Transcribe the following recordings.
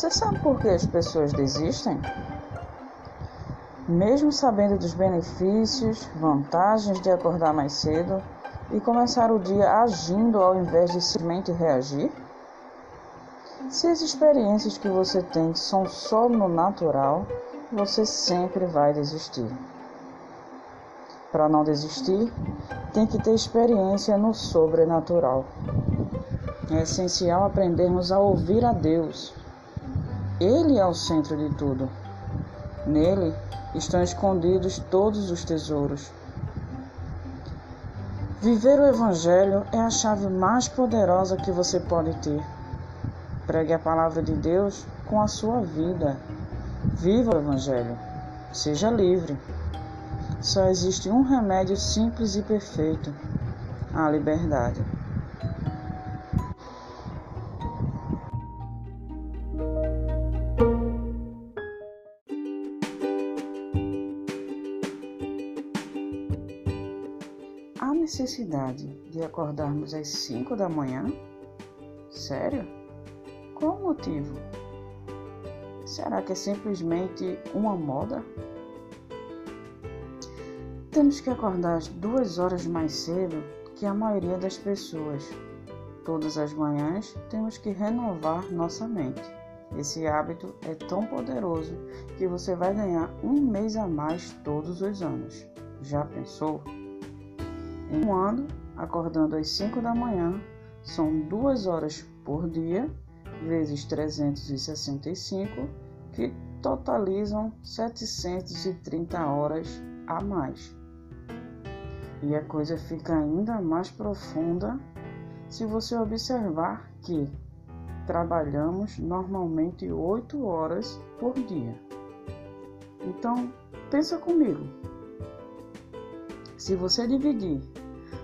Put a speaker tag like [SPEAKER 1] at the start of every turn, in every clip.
[SPEAKER 1] Você sabe por que as pessoas desistem? Mesmo sabendo dos benefícios, vantagens de acordar mais cedo e começar o dia agindo ao invés de simplesmente reagir? Se as experiências que você tem são só no natural, você sempre vai desistir. Para não desistir, tem que ter experiência no sobrenatural. É essencial aprendermos a ouvir a Deus. Ele é o centro de tudo. Nele estão escondidos todos os tesouros. Viver o Evangelho é a chave mais poderosa que você pode ter. Pregue a palavra de Deus com a sua vida. Viva o Evangelho. Seja livre. Só existe um remédio simples e perfeito: a liberdade. Acordarmos às 5 da manhã? Sério? Qual o motivo? Será que é simplesmente uma moda? Temos que acordar às duas horas mais cedo que a maioria das pessoas. Todas as manhãs temos que renovar nossa mente. Esse hábito é tão poderoso que você vai ganhar um mês a mais todos os anos. Já pensou? Em um ano, acordando às 5 da manhã, são duas horas por dia, vezes 365, que totalizam 730 horas a mais. E a coisa fica ainda mais profunda se você observar que trabalhamos normalmente 8 horas por dia. Então, pensa comigo. Se você dividir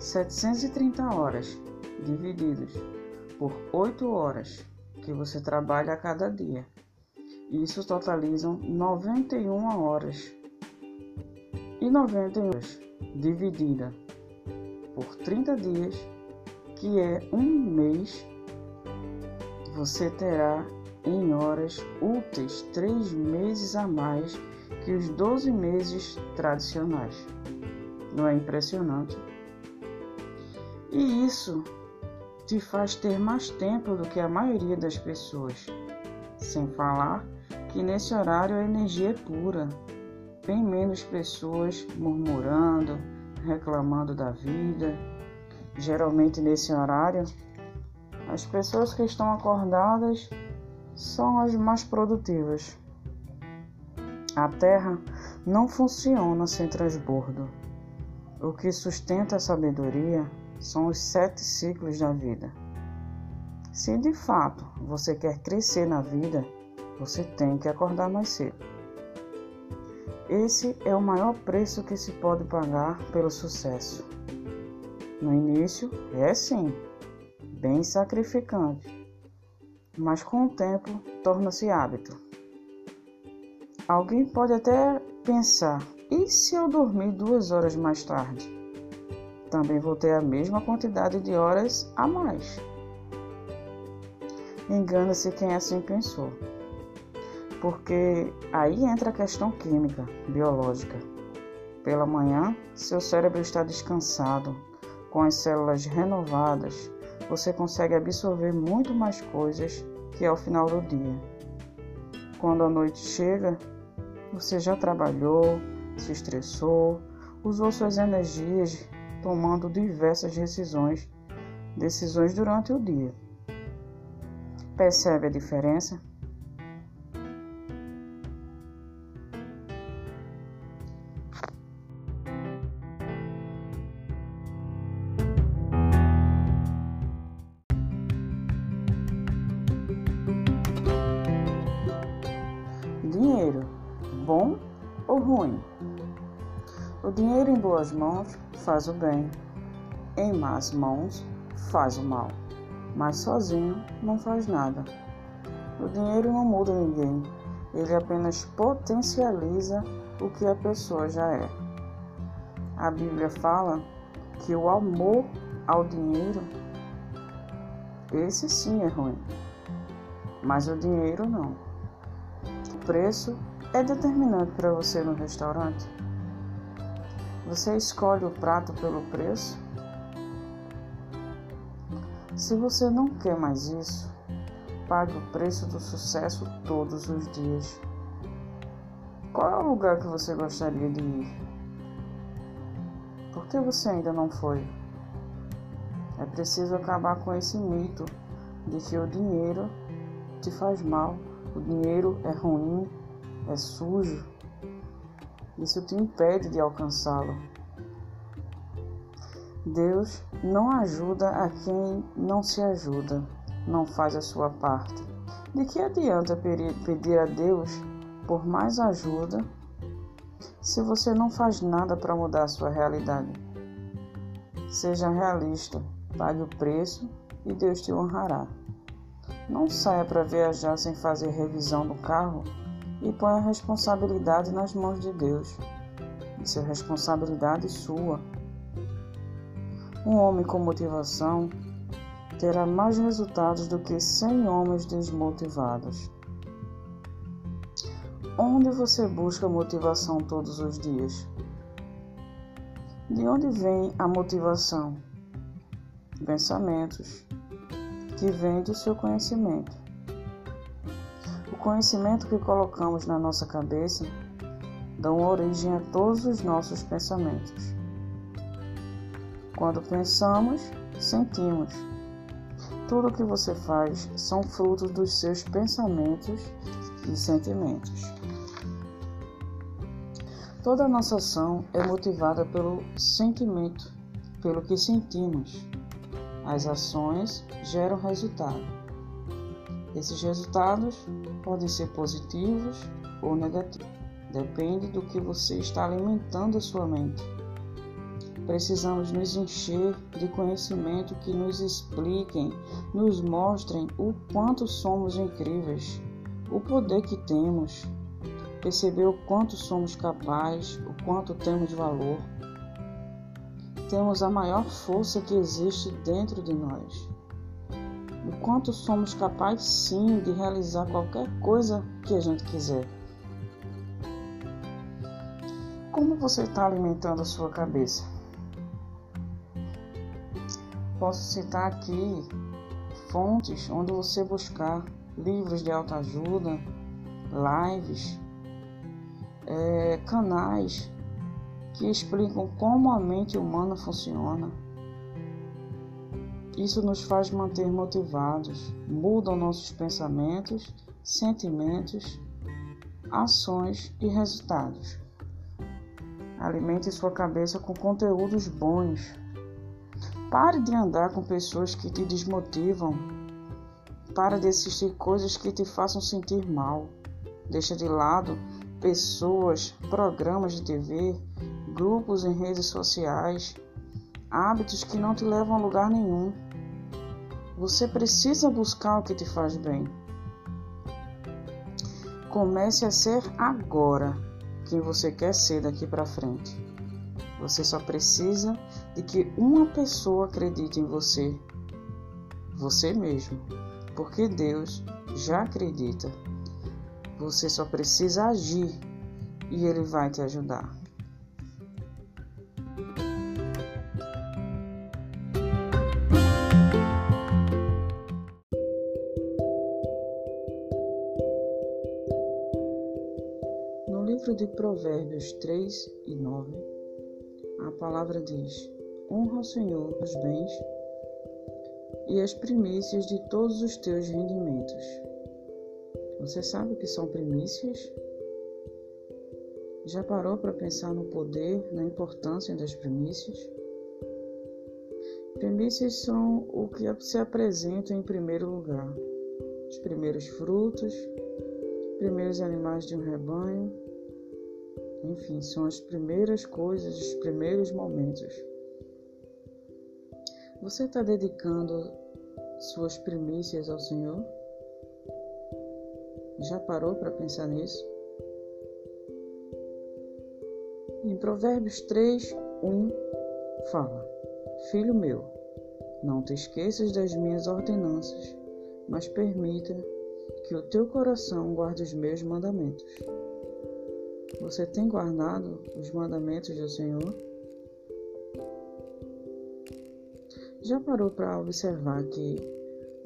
[SPEAKER 1] 730 horas divididos por 8 horas que você trabalha a cada dia, isso totalizam 91 horas. E 91 horas dividida por 30 dias, que é um mês, você terá em horas úteis três meses a mais que os 12 meses tradicionais. Não é impressionante? E isso te faz ter mais tempo do que a maioria das pessoas. Sem falar que nesse horário a energia é pura, bem menos pessoas murmurando, reclamando da vida. Geralmente nesse horário, as pessoas que estão acordadas são as mais produtivas. A Terra não funciona sem transbordo. O que sustenta a sabedoria são os sete ciclos da vida. Se de fato você quer crescer na vida, você tem que acordar mais cedo. Esse é o maior preço que se pode pagar pelo sucesso. No início, é sim, bem sacrificante, mas com o tempo torna-se hábito. Alguém pode até pensar: e se eu dormir duas horas mais tarde? Também vou ter a mesma quantidade de horas a mais. Engana-se quem assim pensou porque aí entra a questão química, biológica. Pela manhã, seu cérebro está descansado, com as células renovadas, você consegue absorver muito mais coisas que ao final do dia. Quando a noite chega, você já trabalhou, se estressou, usou suas energias tomando diversas decisões, decisões durante o dia. Percebe a diferença? Dinheiro, bom ou ruim? O dinheiro em boas mãos faz o bem, em más mãos faz o mal, mas sozinho não faz nada. O dinheiro não muda ninguém, ele apenas potencializa o que a pessoa já é. A Bíblia fala que o amor ao dinheiro, esse sim é ruim. mas o dinheiro não. O preço é determinante para você no restaurante. Você escolhe o prato pelo preço? Se você não quer mais isso, pague o preço do sucesso todos os dias. Qual é o lugar que você gostaria de ir? Por que você ainda não foi? É preciso acabar com esse mito de que o dinheiro te faz mal, o dinheiro é ruim, é sujo. Isso te impede de alcançá-lo. Deus não ajuda a quem não se ajuda, não faz a sua parte. De que adianta pedir a Deus por mais ajuda se você não faz nada para mudar a sua realidade? Seja realista, pague o preço e Deus te honrará. Não saia para viajar sem fazer revisão do carro e ponha a responsabilidade nas mãos de Deus. Isso é responsabilidade sua. Um homem com motivação terá mais resultados do que 100 homens desmotivados. Onde você busca motivação todos os dias? De onde vem a motivação? Pensamentos que vêm do seu conhecimento. Conhecimento que colocamos na nossa cabeça dão origem a todos os nossos pensamentos. Quando pensamos, sentimos. Tudo o que você faz são frutos dos seus pensamentos e sentimentos. Toda nossa ação é motivada pelo sentimento, pelo que sentimos. As ações geram resultado. Esses resultados podem ser positivos ou negativos. Depende do que você está alimentando a sua mente. Precisamos nos encher de conhecimento que nos expliquem, nos mostrem o quanto somos incríveis, o poder que temos, perceber o quanto somos capazes, o quanto temos valor. Temos a maior força que existe dentro de nós. O quanto somos capazes sim de realizar qualquer coisa que a gente quiser. Como você está alimentando a sua cabeça? Posso citar aqui fontes onde você buscar livros de autoajuda, lives, é, canais que explicam como a mente humana funciona. Isso nos faz manter motivados, mudam nossos pensamentos, sentimentos, ações e resultados. Alimente sua cabeça com conteúdos bons Pare de andar com pessoas que te desmotivam. Pare de assistir coisas que te façam sentir mal. Deixa de lado pessoas, programas de TV, grupos em redes sociais, hábitos que não te levam a lugar nenhum. Você precisa buscar o que te faz bem. Comece a ser agora quem você quer ser daqui para frente. Você só precisa de que uma pessoa acredite em você, você mesmo, porque Deus já acredita. Você só precisa agir e Ele vai te ajudar. De Provérbios 3 e 9, a palavra diz: Honra o Senhor os bens e as primícias de todos os teus rendimentos. Você sabe o que são primícias? Já parou para pensar no poder, na importância das primícias? Primícias são o que se apresenta em primeiro lugar: os primeiros frutos, primeiros animais de um rebanho, enfim, são as primeiras coisas, os primeiros momentos. Você está dedicando suas primícias ao Senhor? Já parou para pensar nisso? Em Provérbios 3, 1 fala: Filho meu, não te esqueças das minhas ordenanças, mas permita que o teu coração guarde os meus mandamentos. Você tem guardado os mandamentos do Senhor? Já parou para observar que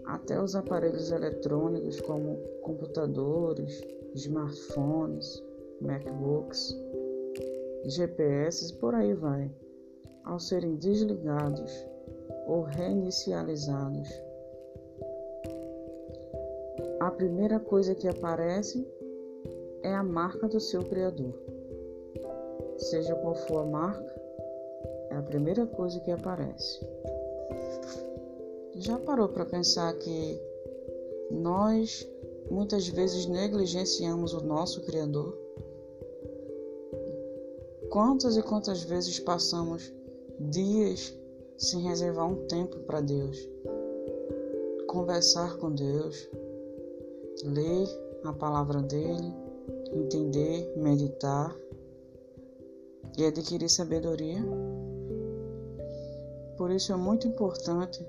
[SPEAKER 1] até os aparelhos eletrônicos, como computadores, smartphones, MacBooks, GPS por aí vai, ao serem desligados ou reinicializados, a primeira coisa que aparece é a marca do seu Criador. Seja qual for a marca, é a primeira coisa que aparece. Já parou para pensar que nós muitas vezes negligenciamos o nosso Criador? Quantas e quantas vezes passamos dias sem reservar um tempo para Deus? Conversar com Deus, ler a palavra dele, entender, meditar e adquirir sabedoria. Por isso é muito importante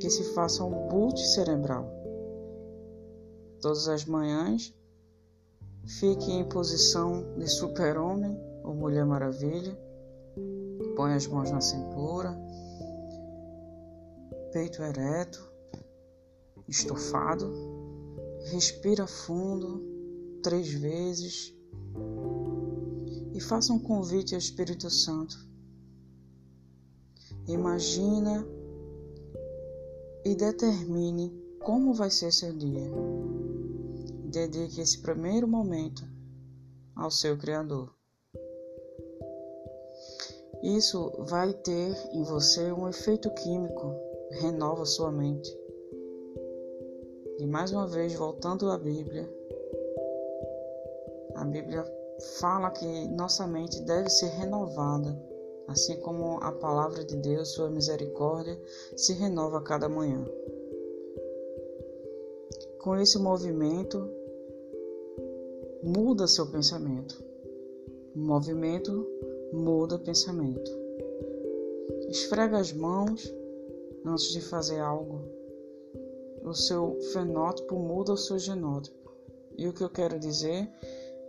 [SPEAKER 1] que se faça um boot cerebral. Todas as manhãs, fique em posição de super-homem ou Mulher Maravilha. Põe as mãos na cintura, peito ereto, estofado. Respira fundo três vezes e faça um convite ao Espírito Santo. Imagina e determine como vai ser seu dia. Dedique esse primeiro momento ao seu Criador. Isso vai ter em você um efeito químico, renova sua mente. E mais uma vez, voltando à Bíblia, a Bíblia fala que nossa mente deve ser renovada, assim como a palavra de Deus, sua misericórdia, se renova a cada manhã. Com esse movimento, muda seu pensamento. O movimento muda pensamento. Esfrega as mãos antes de fazer algo. O seu fenótipo muda o seu genótipo. E o que eu quero dizer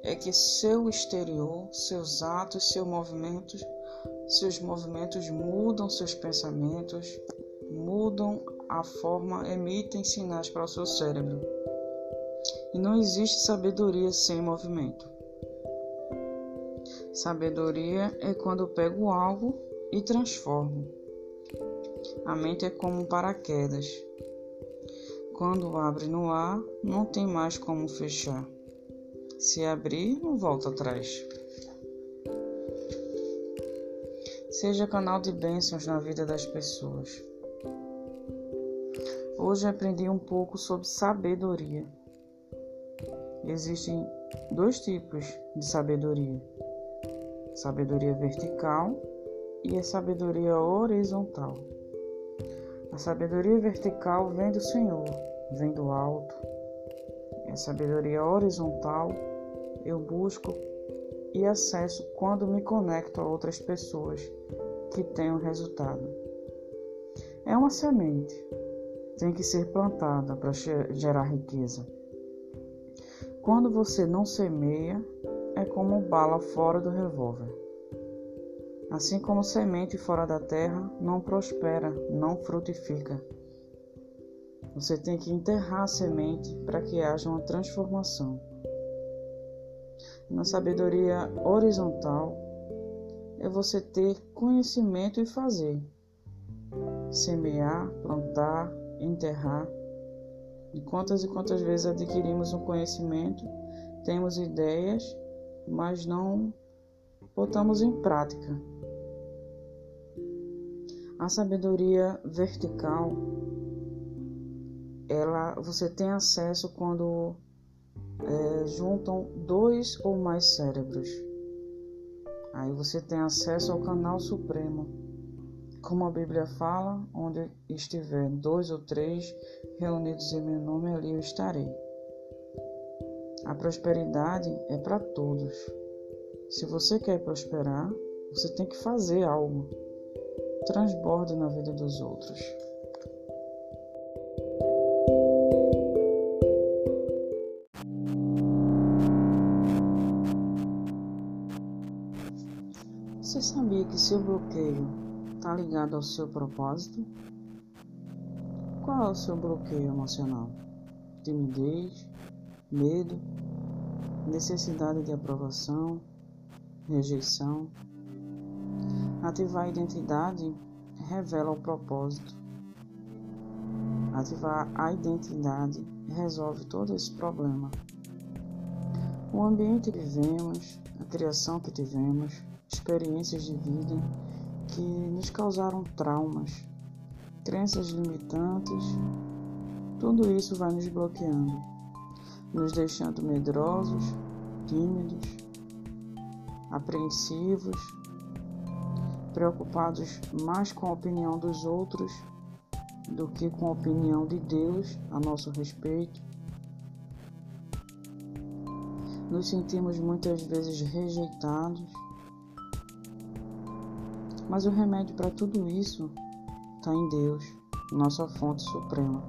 [SPEAKER 1] é que seu exterior, seus atos, seus movimentos, seus movimentos mudam seus pensamentos, mudam a forma, emitem sinais para o seu cérebro. E não existe sabedoria sem movimento. Sabedoria é quando eu pego algo e transformo. A mente é como um paraquedas. Quando abre no ar, não tem mais como fechar. Se abrir, não volta atrás. Seja canal de bênçãos na vida das pessoas. Hoje aprendi um pouco sobre sabedoria. Existem dois tipos de sabedoria sabedoria vertical e a sabedoria horizontal. A sabedoria vertical vem do Senhor, vem do alto. E a sabedoria horizontal eu busco e acesso quando me conecto a outras pessoas que um resultado. É uma semente, tem que ser plantada para gerar riqueza. Quando você não semeia, é como bala fora do revólver. Assim como semente fora da terra não prospera, não frutifica. Você tem que enterrar a semente para que haja uma transformação. Na sabedoria horizontal é você ter conhecimento e fazer. Semear, plantar, enterrar. E quantas e quantas vezes adquirimos um conhecimento, temos ideias mas não botamos em prática. A sabedoria vertical, ela você tem acesso quando é, juntam dois ou mais cérebros. Aí você tem acesso ao canal supremo. Como a Bíblia fala, onde estiver dois ou três reunidos em meu nome, ali eu estarei. A prosperidade é para todos. Se você quer prosperar, você tem que fazer algo. Transborde na vida dos outros. Seu bloqueio está ligado ao seu propósito? Qual é o seu bloqueio emocional? Timidez, medo, necessidade de aprovação, rejeição. Ativar a identidade revela o propósito. Ativar a identidade resolve todo esse problema. O ambiente que vivemos, a criação que tivemos, experiências de vida que nos causaram traumas, crenças limitantes, tudo isso vai nos bloqueando, nos deixando medrosos, tímidos, apreensivos, preocupados mais com a opinião dos outros do que com a opinião de Deus a nosso respeito. Nos sentimos muitas vezes rejeitados, mas o remédio para tudo isso está em Deus, nossa fonte suprema.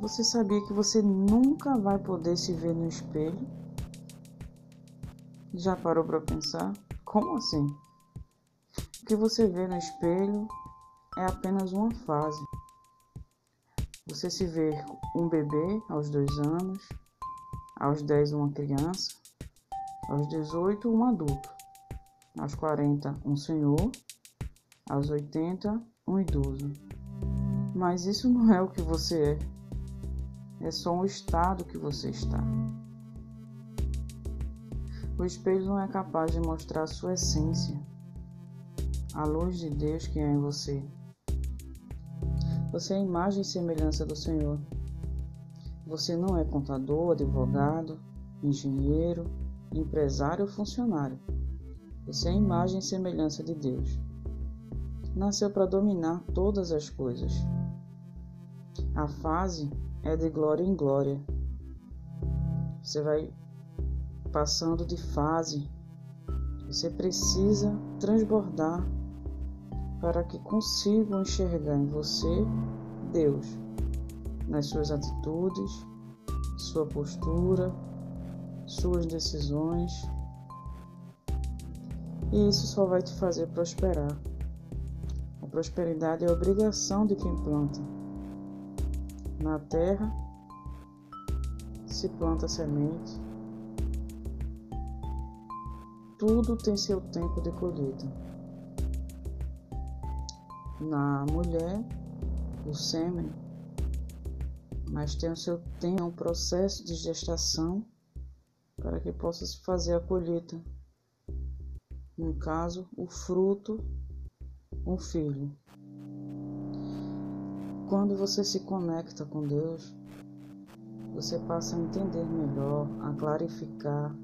[SPEAKER 1] Você sabia que você nunca vai poder se ver no espelho? Já parou para pensar? Como assim? O que você vê no espelho é apenas uma fase. Você se vê um bebê aos dois anos, aos 10 uma criança, aos 18 um adulto, aos 40 um senhor, aos 80 um idoso. Mas isso não é o que você é, é só um estado que você está. O espelho não é capaz de mostrar a sua essência, a luz de Deus que é em você. Você é a imagem e semelhança do Senhor. Você não é contador, advogado, engenheiro, empresário ou funcionário. Você é a imagem e semelhança de Deus. Nasceu para dominar todas as coisas. A fase é de glória em glória. Você vai passando de fase. Você precisa transbordar para que consigam enxergar em você Deus, nas suas atitudes, sua postura, suas decisões. E isso só vai te fazer prosperar. A prosperidade é a obrigação de quem planta. Na terra se planta semente. Tudo tem seu tempo de colheita na mulher o sêmen, mas tem o seu tempo, um processo de gestação para que possa se fazer a colheita. No caso, o fruto, um filho. Quando você se conecta com Deus, você passa a entender melhor, a clarificar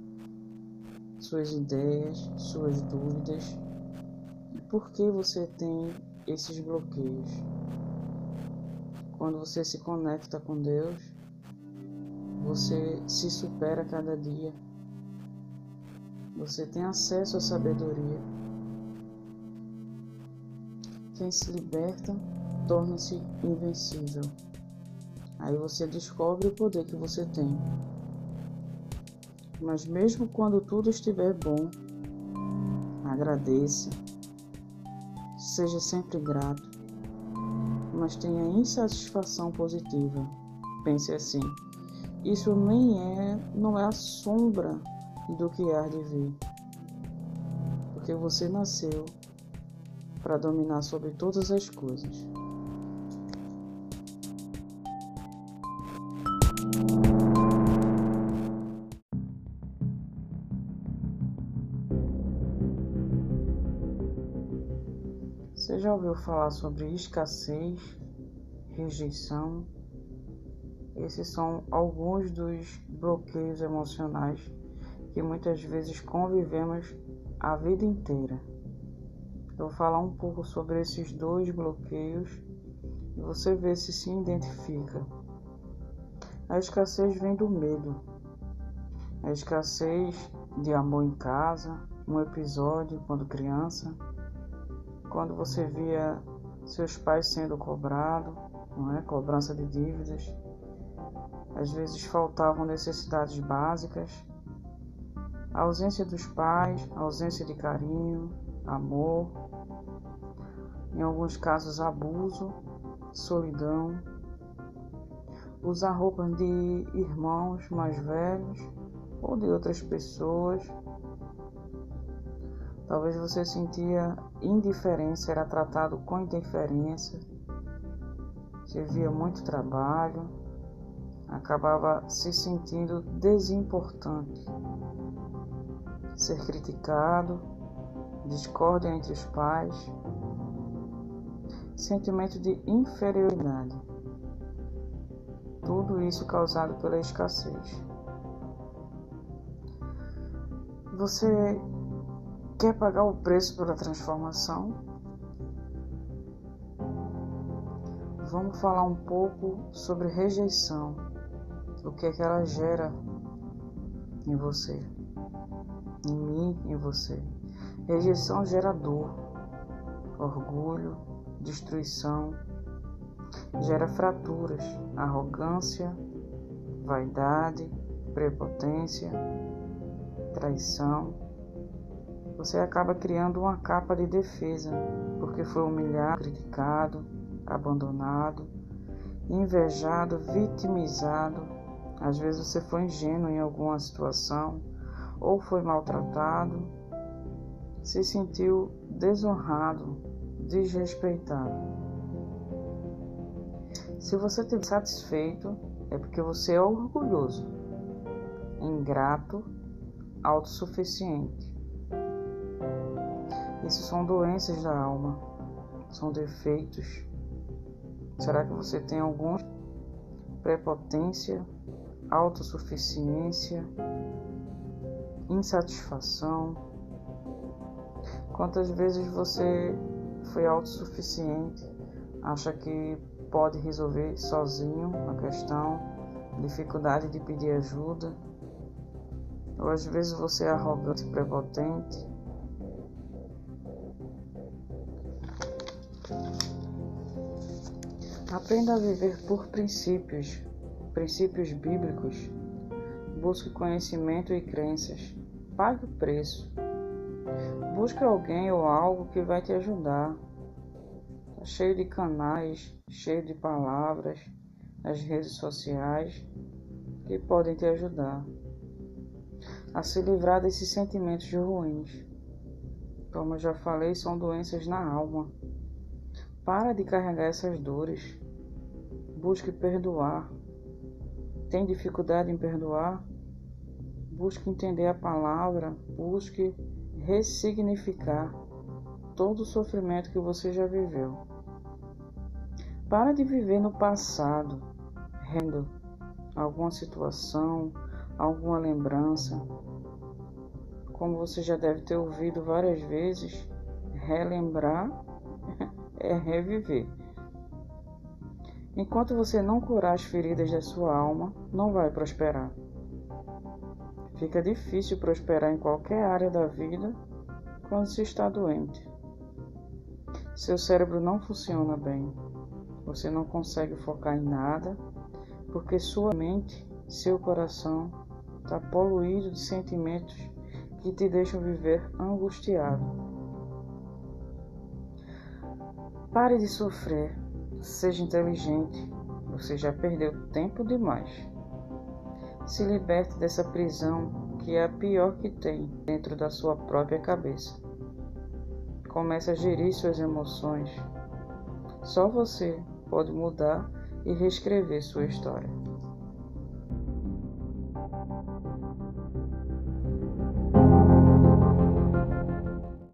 [SPEAKER 1] suas ideias, suas dúvidas, e por que você tem esses bloqueios. Quando você se conecta com Deus, você se supera cada dia. Você tem acesso à sabedoria. Quem se liberta torna-se invencível. Aí você descobre o poder que você tem. Mas mesmo quando tudo estiver bom, agradeça Seja sempre grato, mas tenha insatisfação positiva. Pense assim: isso nem é, não é a sombra do que há de vir, porque você nasceu para dominar sobre todas as coisas. Você já ouviu falar sobre escassez, rejeição? Esses são alguns dos bloqueios emocionais que muitas vezes convivemos a vida inteira. Eu vou falar um pouco sobre esses dois bloqueios e você vê se se identifica. A escassez vem do medo. A escassez de amor em casa, um episódio quando criança quando você via seus pais sendo cobrados, não é? cobrança de dívidas, às vezes faltavam necessidades básicas, A ausência dos pais, a ausência de carinho, amor, em alguns casos abuso, solidão, usar roupas de irmãos mais velhos ou de outras pessoas. Talvez você sentia indiferença, era tratado com interferência, você via muito trabalho, acabava se sentindo desimportante, ser criticado, discórdia entre os pais, sentimento de inferioridade. Tudo isso causado pela escassez. Você quer pagar o preço pela transformação? Vamos falar um pouco sobre rejeição, o que é que ela gera em você, em mim, em você. Rejeição gera dor, orgulho, destruição, gera fraturas, arrogância, vaidade, prepotência, traição. Você acaba criando uma capa de defesa porque foi humilhado, criticado, abandonado, invejado, vitimizado. Às vezes você foi ingênuo em alguma situação ou foi maltratado, se sentiu desonrado, desrespeitado. Se você estiver satisfeito, é porque você é orgulhoso, ingrato, autossuficiente. Isso são doenças da alma, são defeitos. Será que você tem algum prepotência, autossuficiência, insatisfação? Quantas vezes você foi autossuficiente, acha que pode resolver sozinho a questão, dificuldade de pedir ajuda, ou às vezes você é arrogante, prepotente. Aprenda a viver por princípios, princípios bíblicos. Busque conhecimento e crenças. Pague o preço. Busque alguém ou algo que vai te ajudar. Tá cheio de canais, cheio de palavras nas redes sociais que podem te ajudar a se livrar desses sentimentos ruins. Como eu já falei, são doenças na alma. Para de carregar essas dores. Busque perdoar. Tem dificuldade em perdoar? Busque entender a palavra, busque ressignificar todo o sofrimento que você já viveu. Para de viver no passado, rendo alguma situação, alguma lembrança. Como você já deve ter ouvido várias vezes, relembrar é reviver. Enquanto você não curar as feridas da sua alma, não vai prosperar. Fica difícil prosperar em qualquer área da vida quando se está doente. Seu cérebro não funciona bem. Você não consegue focar em nada porque sua mente, seu coração está poluído de sentimentos que te deixam viver angustiado. Pare de sofrer, seja inteligente, você já perdeu tempo demais. Se liberte dessa prisão que é a pior que tem dentro da sua própria cabeça. Comece a gerir suas emoções. Só você pode mudar e reescrever sua história.